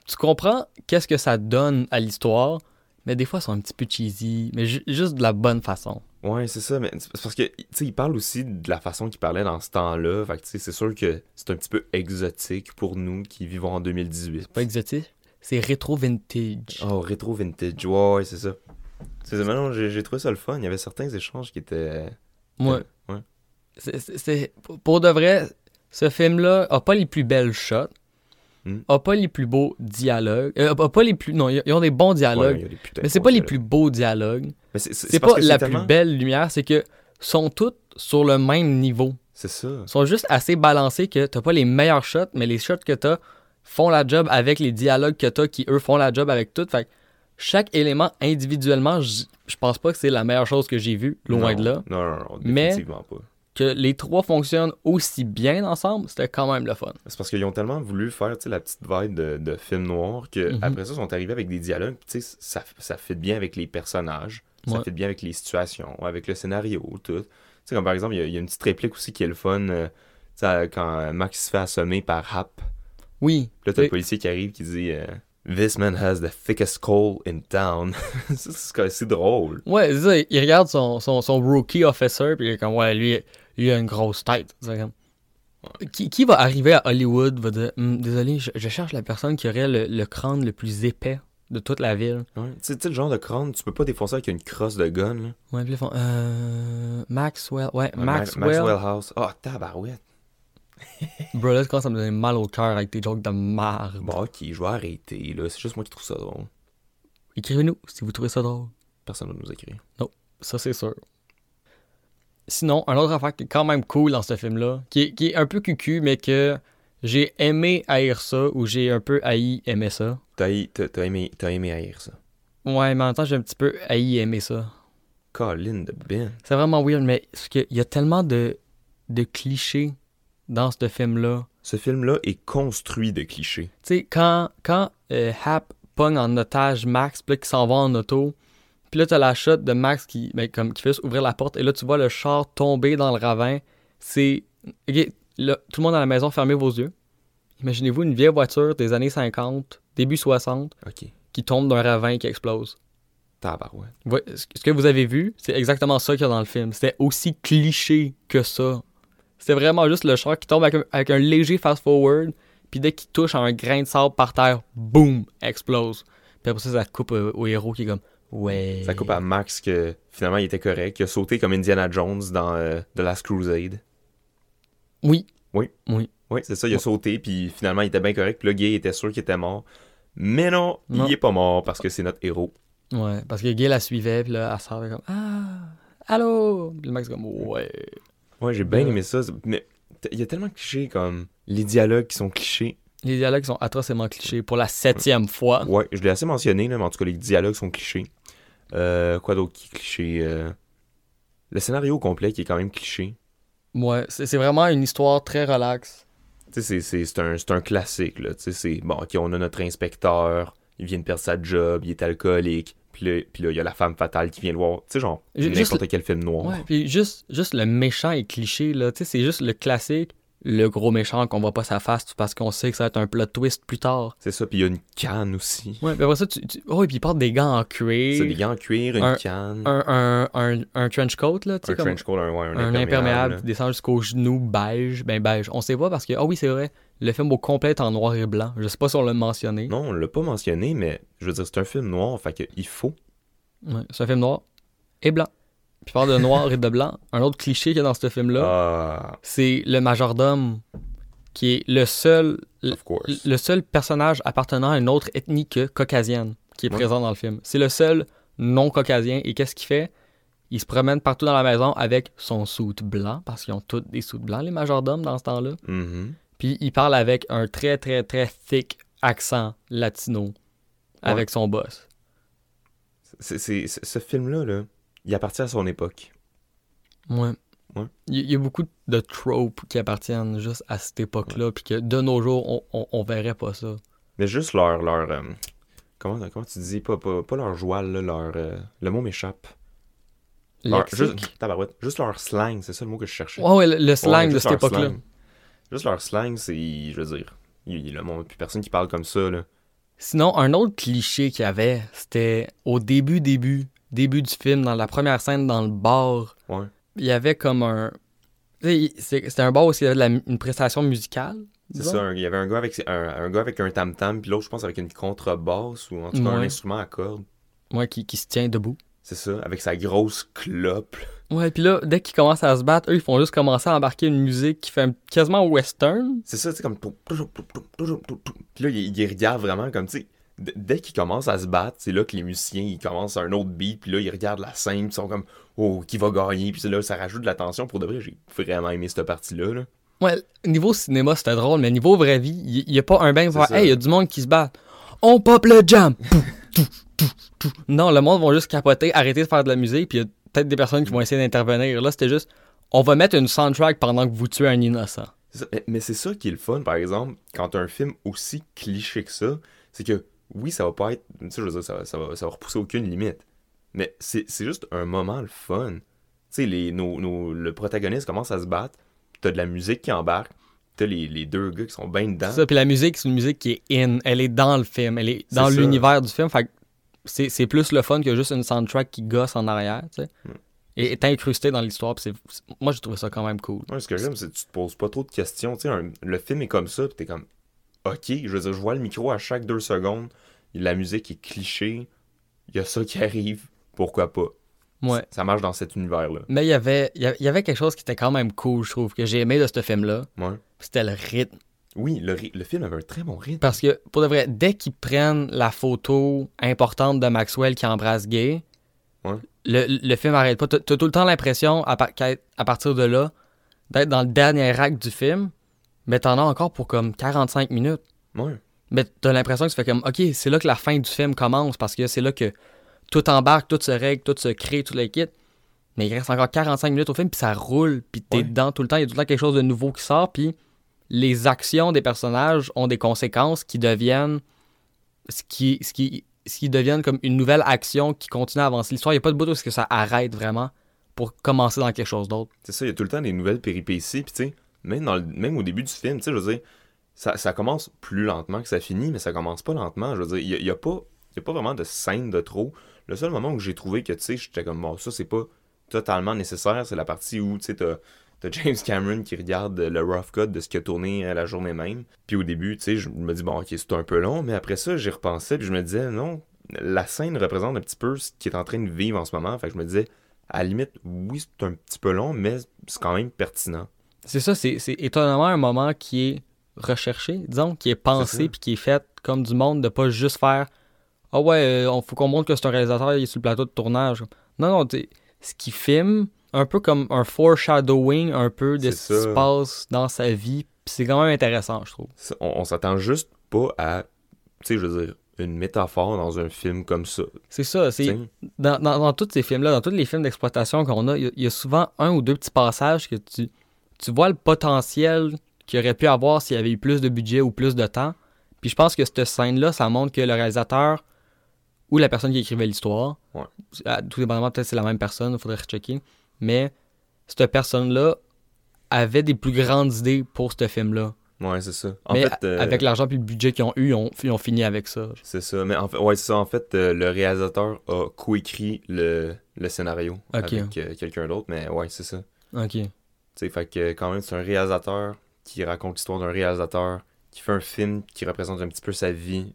Tu comprends qu'est-ce que ça donne à l'histoire, mais des fois, ils sont un petit peu cheesy, mais ju- juste de la bonne façon. Ouais, c'est ça, mais c'est parce que, tu sais, il parle aussi de la façon qu'il parlait dans ce temps-là. Fait que, tu sais, c'est sûr que c'est un petit peu exotique pour nous qui vivons en 2018. Pas exotique, c'est rétro vintage. Oh, rétro vintage. Ouais, ouais, c'est ça. C'est j'ai trouvé ça le fun. Il y avait certains échanges qui étaient. Ouais. c'est- c'est- pour de vrai, ce film-là a pas les plus belles shots, Hmm. a pas les plus beaux dialogues, euh, a pas les plus. Non, ils ont des bons dialogues, des mais c'est pas les plus beaux dialogues. Mais c'est- pas la tellement- plus belle lumière, c'est que sont toutes sur le même niveau. C'est ça. Ils sont juste assez balancés que t'as pas les meilleurs shots, mais les shots que t'as font la job avec les dialogues que t'as qui eux font la job avec tout. Fait que chaque élément individuellement, je pense pas que c'est la meilleure chose que j'ai vue, loin Non. de là. Non, non, non, Mais- définitivement pas. Que les trois fonctionnent aussi bien ensemble, c'était quand même le fun. C'est parce qu'ils ont tellement voulu faire tu sais, la petite vibe de, de film noir que Mhm. après ça, ils sont arrivés avec des dialogues. puis tu sais, ça, ça fit bien avec les personnages, ça fit bien avec les situations, avec le scénario, tout. Tu sais, comme par exemple, il y, a- il y a une petite réplique aussi qui est le fun euh, tu sais, quand Max se fait assommer par Hap. Oui. Puis là, t'as le policier qui arrive qui dit euh, This man has the thickest skull in town. C'est c'est drôle. Ouais, c'est ça, il regarde son, son, son rookie officer, puis il est comme, ouais, lui, lui a une grosse tête. C'est comme- Qui, qui va arriver à Hollywood va dire, Hum, désolé, je, je cherche la personne qui aurait le, le crâne le plus épais de toute la ville. Ouais. Tu sais, le genre de crâne, tu peux pas défoncer avec une crosse de gun. Là. Ouais, puis ils font, euh, Maxwell, ouais, Ouais, Ma- Maxwell. Maxwell House. Ah, tabarouette. Bro, là, commences à me donner mal au cœur avec tes jokes de marde. Bon, ok, je vais arrêter. là. C'est juste moi qui trouve ça drôle. Écrivez-nous si vous trouvez ça drôle. Personne ne nous écrit. Ça, c'est sûr. Sinon, un autre affaire qui est quand même cool dans ce film-là, qui est, qui est un peu cucu, mais que j'ai aimé haïr ça, ou j'ai un peu haï aimer ça. T'as aimé, aimé haïr ça. Ouais, mais en même temps, j'ai un petit peu haï aimer ça. Colin de Ben. C'est vraiment weird, mais il y a tellement de, de clichés dans ce film-là. Ce film-là est construit de clichés. Tu sais, quand, quand euh, Hap pogne en otage Max, puis qu'il s'en va en auto, puis là, t'as la shot de Max qui, ben, comme, qui fait juste ouvrir la porte, et là, tu vois le char tomber dans le ravin. C'est. Là, tout le monde à la maison, fermez vos yeux. Imaginez-vous une vieille voiture des années 50, début 60, Ok. qui tombe d'un ravin et qui explose. Tabarouette. Ouais, ce ce que vous avez vu, c'est exactement ça qu'il y a dans le film. C'était aussi cliché que ça. C'était vraiment juste le char qui tombe avec un, avec un léger fast-forward, puis dès qu'il touche à un grain de sable par terre, boum, explose. Puis après ça, ça coupe euh, au héros qui est comme Ouais. Ça coupe à Max que finalement il était correct. Il a sauté comme Indiana Jones dans euh, The Last Crusade. Oui. Oui. Oui. Oui, c'est ça. Il a Ouais. sauté, puis finalement il était bien correct. Puis le il était sûr qu'il était mort. Mais non, Non. il est pas mort parce que c'est notre héros. Ouais, parce que Gay la suivait, puis là, elle sort comme Ah, allô? Puis le c'est comme Ouais. Ouais, j'ai bien Ouais. aimé ça. Mais il y a tellement de clichés comme les dialogues qui sont clichés. Les dialogues sont atrocement clichés pour la septième fois. Ouais, je l'ai assez mentionné, là, mais en tout cas, les dialogues sont clichés. Euh, quoi d'autre qui est cliché euh, Le scénario complet qui est quand même cliché. Ouais, c'est c'est vraiment une histoire très relaxe. C'est- c'est c'est un, c'est un classique, là. Tu sais, c'est bon, ok, on a notre inspecteur, il vient de perdre sa job, il est alcoolique. Puis là, il y a la femme fatale qui vient le voir. Tu sais, genre, n'importe quel film noir. Ouais, puis juste, juste le méchant est cliché, là. Tu sais, c'est juste le classique, le gros méchant qu'on voit pas sa face parce qu'on sait que ça va être un plot twist plus tard. C'est ça, puis il y a une canne aussi. Ouais, puis après ça, tu. tu- Oh, et puis il porte des gants en C'est cuir. des gants en cuir, une Un- canne, Un, un, un, trench coat, là, tu sais, un comme trench coat, un, ouais, un, un imperméable là. qui descend jusqu'aux genoux, beige. Ben, beige. On sait pas parce que, ah oui, c'est vrai, le film au complet est en noir et blanc. Je sais pas si on l'a mentionné. Non, on l'a pas mentionné, mais je veux dire, c'est un film noir, fait que il faut. Ouais, c'est un film noir et blanc. Puis parle de noir et de blanc. Un autre cliché qu'il y a dans ce film-là, Ah, c'est le majordome qui est le seul, le seul personnage appartenant à une autre ethnie que caucasienne qui est Ouais. présent dans le film. C'est le seul non caucasien. Et qu'est-ce qu'il fait? Il se promène partout dans la maison avec son soute blanc, parce qu'ils ont tous des soutes blancs, les majordomes, dans ce temps-là. Mhm. Puis il parle avec un très, très, très thick accent latino avec son boss. C'est- ce film-là, là, il appartient à son époque. Ouais. Ouais. Il y, y a beaucoup de tropes qui appartiennent juste à cette époque-là, puis que de nos jours, on, on, on verrait pas ça. Mais juste leur. leur euh, comment, comment tu dis? Pas, pas, pas leur joual, là, leur. euh, le mot m'échappe. Leur- juste, tabarouette, juste leur slang, c'est ça le mot que je cherchais. Ouais, ouais, le, le Ouais, slang de cette époque-là. Juste leur slang, c'est. Je veux dire. Il, le monde, plus personne qui parle comme ça, là. Sinon, un autre cliché qu'il y avait, c'était au début, début, début du film, dans la première scène dans le bar, Ouais. il y avait comme un. c'est- C'était un bar où il y avait de la mu- une prestation musicale. C'est ça, un- il y avait un gars avec un, un gars avec un tam-tam, puis l'autre, je pense, avec une contrebasse, ou en tout cas un instrument à cordes. Ouais, qui, qui se tient debout. C'est ça, avec sa grosse clope. Ouais, puis là, dès qu'ils commencent à se battre, eux, ils font juste commencer à embarquer une musique qui fait quasiment western. C'est ça, sais, comme. Puis là, il, il regarde vraiment comme, tu sais, dès qu'ils commencent à se battre, c'est là que les musiciens, ils commencent un autre beat, puis là, ils regardent la scène, puis ils sont comme, oh, qui va gagner, puis là, ça rajoute de la tension. Pour de vrai, j'ai vraiment aimé cette partie-là, là. Ouais, niveau cinéma, c'était drôle, mais niveau vraie vie, il n'y a pas un bain ça. Hey, il y a du monde qui se bat. On pop le jam! Non, le monde va juste capoter, arrêter de faire de la musique, puis il y a peut-être des personnes qui vont essayer d'intervenir. Là, c'était juste on va mettre une soundtrack pendant que vous tuez un innocent. Mais, c'est ça qui est le fun, par exemple, quand un film aussi cliché que ça, c'est que oui, ça va pas être. Tu sais, je veux dire, ça, va- ça, va, ça va repousser aucune limite. Mais c'est juste un moment le fun. Tu sais, nos, nos- le protagoniste commence à se battre, t'as de la musique qui embarque, t'as les, les deux gars qui sont bien dedans. Ça, puis la musique, c'est une musique qui est in, elle est dans le film, elle est dans l'univers du film. Fait que c'est plus le fun que juste une soundtrack qui gosse en arrière, tu sais. Mm. Et est incrustée dans l'histoire, puis moi j'ai trouvé ça quand même cool. Ouais, ce que j'aime, c'est que tu te poses pas trop de questions. Un- le film est comme ça, pis t'es comme, ok, je veux dire, je vois le micro à chaque deux secondes, la musique est cliché, il y a ça qui arrive, pourquoi pas? Ouais. Ça marche dans cet univers-là. Mais il y avait, il y avait quelque chose qui était quand même cool, je trouve, que j'ai aimé de ce film-là. Ouais. C'était le rythme. Oui, le, le film avait un très bon rythme. Parce que, pour de vrai, dès qu'ils prennent la photo importante de Maxwell qui embrasse Gay, Ouais. le, le film arrête pas. T'as tout le temps l'impression, à, par- à partir de là, d'être dans le dernier acte du film, mais t'en as encore pour comme 45 minutes. Ouais. Mais t'as l'impression que ça fait comme, OK, c'est là que la fin du film commence, parce que c'est là que tout embarque, tout se règle, tout se crée, tout le kit. Mais il reste encore 45 minutes au film, puis ça roule, puis t'es Ouais. dedans tout le temps. Il y a tout le temps quelque chose de nouveau qui sort, puis les actions des personnages ont des conséquences qui deviennent ce qui, ce qui, ce qui deviennent comme une nouvelle action qui continue à avancer l'histoire. Il n'y a pas de bout où est-ce que ça arrête vraiment pour commencer dans quelque chose d'autre. C'est ça, il y a tout le temps des nouvelles péripéties, puis tu sais, même, même au début du film, tu sais, je veux ça, commence plus lentement que ça finit, mais ça commence pas lentement. Je veux il y a, pas, y a pas vraiment de scène de trop. Le seul moment où j'ai trouvé que, tu sais, j'étais comme, bon, ça, c'est pas totalement nécessaire, c'est la partie où, tu sais, t'as James Cameron qui regarde le rough cut de ce qu'il a tourné la journée même. Puis au début, tu sais, je me dis, bon, ok, c'est un peu long, mais après ça, j'y repensais, puis je me disais, non, la scène représente un petit peu ce qui est en train de vivre en ce moment. Fait que je me disais, à la limite, oui, c'est un petit peu long, mais c'est quand même pertinent. C'est ça, c'est étonnamment un moment qui est recherché, disons, qui est pensé puis qui est fait comme du monde, de pas juste faire Ah ouais, euh, on faut qu'on montre que c'est un réalisateur, il est sur le plateau de tournage. Non, non, ce qu'il filme, un peu comme un foreshadowing un peu de ce qui se passe dans sa vie, c'est quand même intéressant, je trouve. On, on s'attend juste pas à, tu sais, je veux dire, une métaphore dans un film comme ça. C'est ça, c'est dans, dans, dans tous ces films-là, dans tous les films d'exploitation qu'on a, il y a- il y, a souvent un ou deux petits passages que tu, tu vois le potentiel qu'il aurait pu avoir s'il y avait eu plus de budget ou plus de temps. Puis je pense que cette scène-là, ça montre que le réalisateur ou la personne qui écrivait l'histoire, Ouais. ah, tout dépendamment, peut-être c'est la même personne, il faudrait rechecker, mais cette personne-là avait des plus grandes idées pour ce film-là. Ouais, c'est ça. En mais fait, euh, avec l'argent puis le budget qu'ils ont eu, ils ont, ils ont fini avec ça. c'est ça. Mais en fait, ouais, c'est ça. En fait, euh, le réalisateur a coécrit le, le scénario avec euh, quelqu'un d'autre. Mais ouais, c'est ça. Ok. Tu sais, fait que quand même, c'est un réalisateur qui raconte l'histoire d'un réalisateur, qui fait un film qui représente un petit peu sa vie.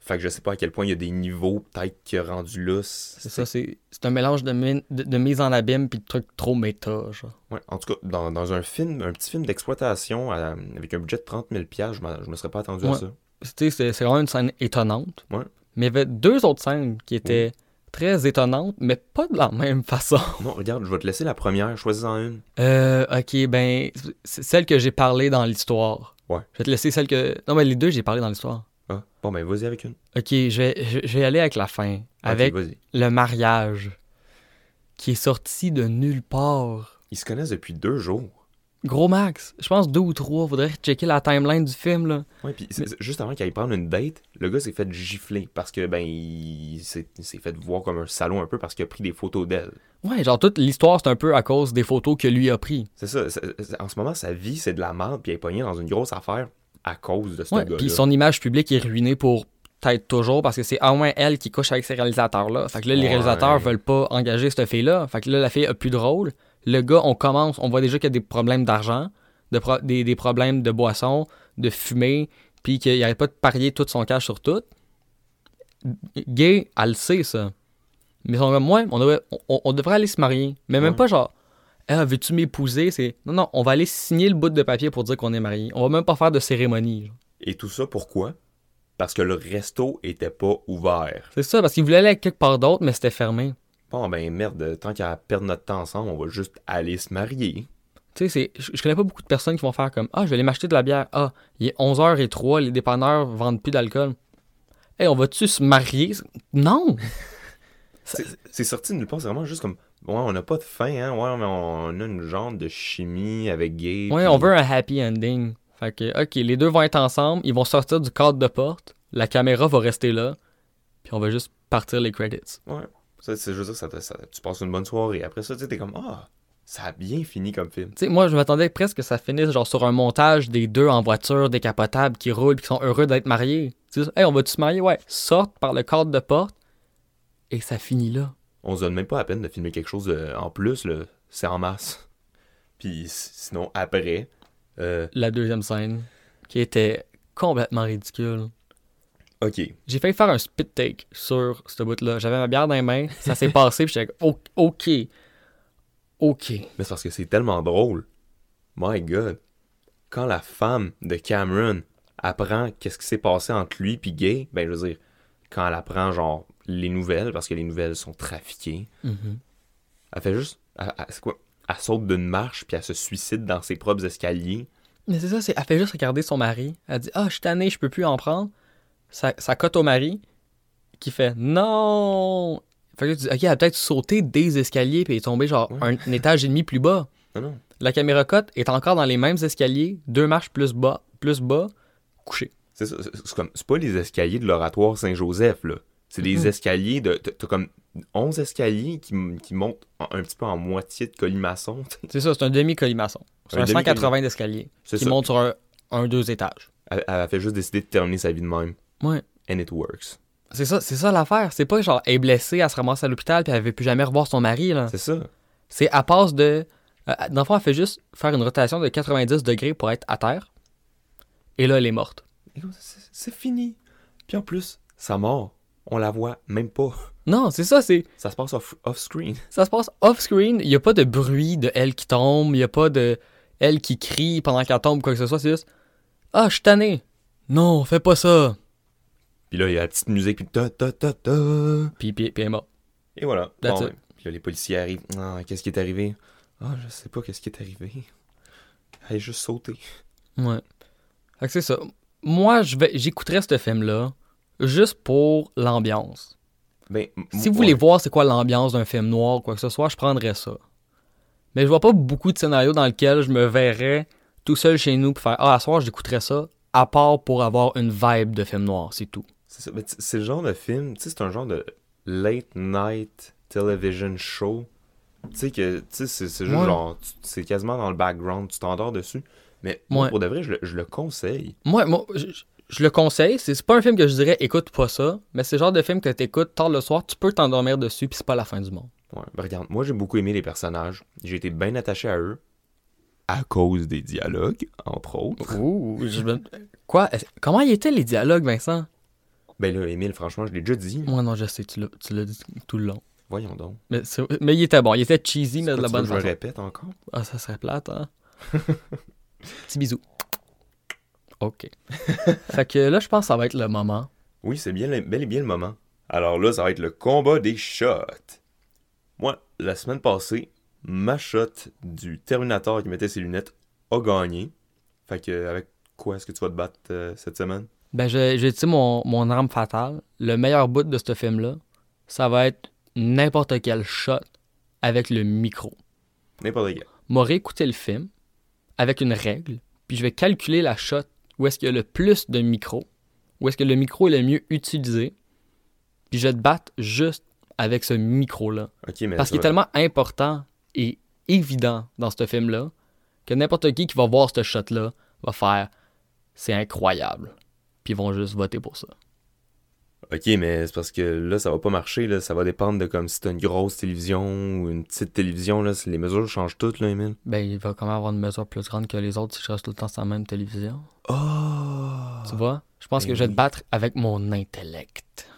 Fait que je sais pas à quel point il y a des niveaux, peut-être qui a rendu là. C'est ça, c'est c'est un mélange de, mi- de, de mise en abîme puis de trucs trop méta, genre. Ouais, en tout cas, dans, dans un film, un petit film d'exploitation à- avec un budget de 30 000 je, je me serais pas attendu à Ouais. ça. Tu sais, c'est c'est vraiment une scène étonnante. Ouais. Mais il y avait deux autres scènes qui étaient très étonnantes, mais pas de la même façon. Non, regarde, je vais te laisser la première, choisis-en une. Euh, ok, ben, c'est celle que j'ai parlé dans l'histoire. Ouais. Je vais te laisser celle que. Non, mais les deux, j'ai parlé dans l'histoire. Ah, bon, ben vas-y avec une. Ok, je vais, je, je vais aller avec la fin. Avec le mariage. Qui est sorti de nulle part. Ils se connaissent depuis deux jours. Gros max. Je pense deux ou trois. Faudrait checker la timeline du film, là. Ouais, puis juste avant qu'il aille prendre une date, le gars s'est fait gifler parce que, ben, il s'est fait voir comme un salaud un peu parce qu'il a pris des photos d'elle. Ouais, genre toute l'histoire, c'est un peu à cause des photos que lui a pris. C'est ça. en ce moment, sa vie, c'est de la merde, puis elle est pognée dans une grosse affaire à cause de ce Ouais, gars-là. puis son image publique est ruinée pour peut-être toujours parce que c'est à moins elle qui couche avec ces réalisateurs-là. Fait que là, les Ouais. réalisateurs veulent pas engager cette fille-là. Fait que là, la fille a plus de rôle. Le gars, on commence, on voit déjà qu'il y a des problèmes d'argent, de pro- des, des problèmes de boisson, de fumée, puis qu'il n'arrête pas de parier tout son cash sur tout. Gay, elle le sait, ça. Mais sont comme, ouais, on devrait, on, on devrait aller se marier. Mais même Ouais. pas genre, ah, veux-tu m'épouser? C'est, non, non, on va aller signer le bout de papier pour dire qu'on est marié. On va même pas faire de cérémonie. genre. Et tout ça, pourquoi? Parce que le resto était pas ouvert. C'est ça, parce qu'ils voulaient aller quelque part d'autre, mais c'était fermé. Bon, ben merde, tant qu'à perdre notre temps ensemble, on va juste aller se marier. Tu sais, c'est- je connais pas beaucoup de personnes qui vont faire comme Ah, je vais aller m'acheter de la bière. Ah, il est 11h03, les dépanneurs vendent plus d'alcool. Hey, on va-tu se marier? Non! C'est c'est sorti de nulle part, c'est vraiment juste comme, ouais, on n'a pas de fin, hein, ouais, mais on a une genre de chimie avec gay. Ouais, on veut un happy ending. Fait que, ok, les deux vont être ensemble, ils vont sortir du cadre de porte, la caméra va rester là, puis on va juste partir les credits. Ouais. Ça, c'est juste ça, ça- tu passes une bonne soirée. Après ça, tu sais, t'es comme, ah, ça a bien fini comme film. Tu sais, moi, je m'attendais presque que ça finisse genre sur un montage des deux en voiture décapotable qui roulent, puis qui sont heureux d'être mariés. Tu sais, hey, on va-tu se marier? Ouais. Sortent par le cadre de porte, et ça finit là. On se donne même pas la peine de filmer quelque chose euh, en plus, là. C'est en masse. Puis sinon, après, euh, la deuxième scène, qui était complètement ridicule. Ok. J'ai failli faire un spit take sur ce bout-là. J'avais ma bière dans les mains, ça s'est passé, puis j'étais O- OK. OK. Mais c'est parce que c'est tellement drôle. My God. Quand la femme de Cameron apprend qu'est-ce qui s'est passé entre lui et Gay, ben je veux dire, quand elle apprend genre les nouvelles, parce que les nouvelles sont trafiquées, Mhm. elle fait juste, c'est quoi? Elle saute d'une marche puis elle se suicide dans ses propres escaliers. Mais c'est ça, c'est, elle fait juste regarder son mari. Elle dit, ah, je suis tannée, je peux plus en prendre. Ça, ça cote au mari, qui fait, non. Fait que tu dis, ok, elle a peut-être sauté des escaliers, puis est tombée genre Ouais. un, étage et demi plus bas. Non, non. La caméra cote est encore dans les mêmes escaliers, deux marches plus bas, plus bas, couché. C'est ça, c'est c'est comme, c'est pas les escaliers de l'oratoire Saint-Joseph, là. C'est des escaliers de, t'as comme 11 escaliers qui, qui montent en- un petit peu en moitié de colimaçon. C'est ça, c'est un demi-colimaçon. C'est Un un, demi-colimaçon. 180 d'escalier C'est qui ça. monte sur un, un, deux étages. Elle, elle a fait juste décider de terminer sa vie de même. Ouais. And it works. C'est ça, c'est ça l'affaire. C'est pas genre, elle est blessée, elle se ramasse à l'hôpital, puis elle veut plus jamais revoir son mari, là. C'est ça. C'est à passe de. Euh, dans le fond, elle fait juste faire une rotation de 90 degrés pour être à terre. Et là, elle est morte. C'est fini. Puis en plus, sa mort, on la voit même pas. Non, c'est ça, c'est. Ça se passe off- off-screen. Ça se passe off-screen. Il y a pas de bruit de elle qui tombe. Il y a pas de elle qui crie pendant qu'elle tombe, quoi que ce soit. C'est juste. Ah, je suis tanné. Non, fais pas ça. Puis là, il y a la petite musique, puis ta ta ta ta. Puis, puis, puis elle est morte. Et voilà. That's Bon, it. Puis là, les policiers arrivent. Ah, qu'est-ce qui est arrivé? Ah, je sais pas qu'est-ce qui est arrivé. Elle est juste sauté. Ouais. Fait que c'est ça. Moi, je vais, j'écouterais ce film-là juste pour l'ambiance. Ben, Si vous ouais. voulez voir c'est quoi l'ambiance d'un film noir ou quoi que ce soit, je prendrais ça. Mais je vois pas beaucoup de scénarios dans lesquels je me verrais tout seul chez nous pour faire Ah, à soir, j'écouterais ça, à part pour avoir une vibe de film noir, c'est tout. C'est le genre de film, tu sais, c'est un genre de late night television show. Tu sais que, tu sais, c'est juste Ouais. genre, c'est quasiment dans le background, tu t'endors dessus. Mais moi, Ouais. pour de vrai, je le, je le conseille. Moi, moi je, le conseille. C'est pas un film que je dirais écoute pas ça, mais c'est le genre de film que t'écoutes tard le soir, tu peux t'endormir dessus, puis c'est pas la fin du monde. Ouais, ben regarde, moi j'ai beaucoup aimé les personnages. J'ai été bien attaché à eux. À cause des dialogues, entre autres. Ouh, je me- Quoi? Comment y étaient les dialogues, Vincent? Ben là, Émile, franchement, je l'ai déjà dit. Moi, non, je sais, tu l'as tu l'as dit tout le long. Voyons donc. Mais, mais il était bon, il était cheesy, mais de la bonne que je le façon. répète encore? Ah, ça serait plate, hein? Petit bisou. OK. fait que là, je pense que ça va être le moment. Oui, c'est bien, bel et bien le moment. Alors là, ça va être le combat des shots. Moi, la semaine passée, ma shot du Terminator qui mettait ses lunettes a gagné. Fait que, avec quoi est-ce que tu vas te battre euh, cette semaine? Ben, j'ai dit mon, mon arme fatale. Le meilleur bout de ce film-là, ça va être n'importe quel shot avec le micro. N'importe quel. M'a réécouté le film avec une règle, puis je vais calculer la shot où est-ce qu'il y a le plus de micro, où est-ce que le micro est le mieux utilisé, puis je vais te battre juste avec ce micro-là. Parce qu'il est tellement important et évident dans ce film-là que n'importe qui qui va voir ce shot-là va faire c'est incroyable. Puis ils vont juste voter pour ça. Ok, mais c'est parce que là, ça va pas marcher. Là. Ça va dépendre de comme si t'as une grosse télévision ou une petite télévision. Là. Les mesures changent toutes, là, Emile. Ben, il va quand même avoir une mesure plus grande que les autres si je reste tout le temps sur la même télévision. Oh! Tu vois? Je pense ben que je vais te battre avec mon intellect.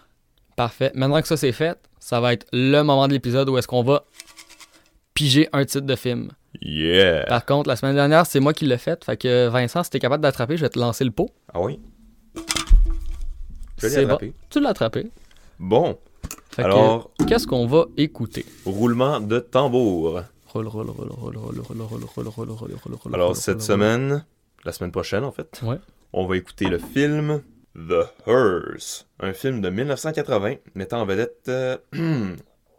Parfait. Maintenant que ça c'est fait, ça va être le moment de l'épisode où est-ce qu'on va piger un titre de film. Yeah! Par contre, la semaine dernière, c'est moi qui l'ai fait. Fait que Vincent, si t'es capable d'attraper, je vais te lancer le pot. Ah oui? C'est bon. Tu l'as attrapé. Bon, Fait alors, qu'est-ce qu'on va écouter? roulement de tambour. Alors, cette semaine, la semaine prochaine en fait, Ouais. on va écouter le film The Hearse, un film de 1980 mettant en vedette euh,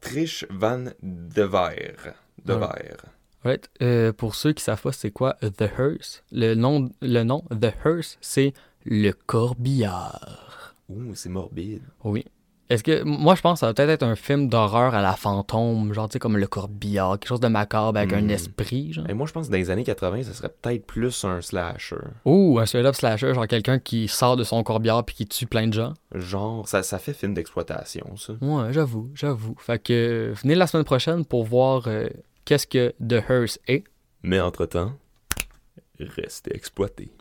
Trish Van Dever. Dever. Right. Euh, pour ceux qui savent pas c'est quoi euh, The Hearse, le nom, le nom The Hearse, c'est le corbillard. Ouh, c'est morbide. Oui. Est-ce que moi je pense que ça va peut-être être un film d'horreur à la fantôme, genre tu sais comme le corbillard, quelque chose de macabre avec un Hmm. esprit, genre. Et moi, je pense que dans les années 80, ça serait peut-être plus un slasher. Ou un slasher, genre quelqu'un qui sort de son corbillard puis qui tue plein de gens. Genre, ça, ça fait film d'exploitation, ça. Ouais, j'avoue, j'avoue. Fait que venez la semaine prochaine pour voir euh, qu'est-ce que The Hearse est. Mais entre-temps, restez exploité.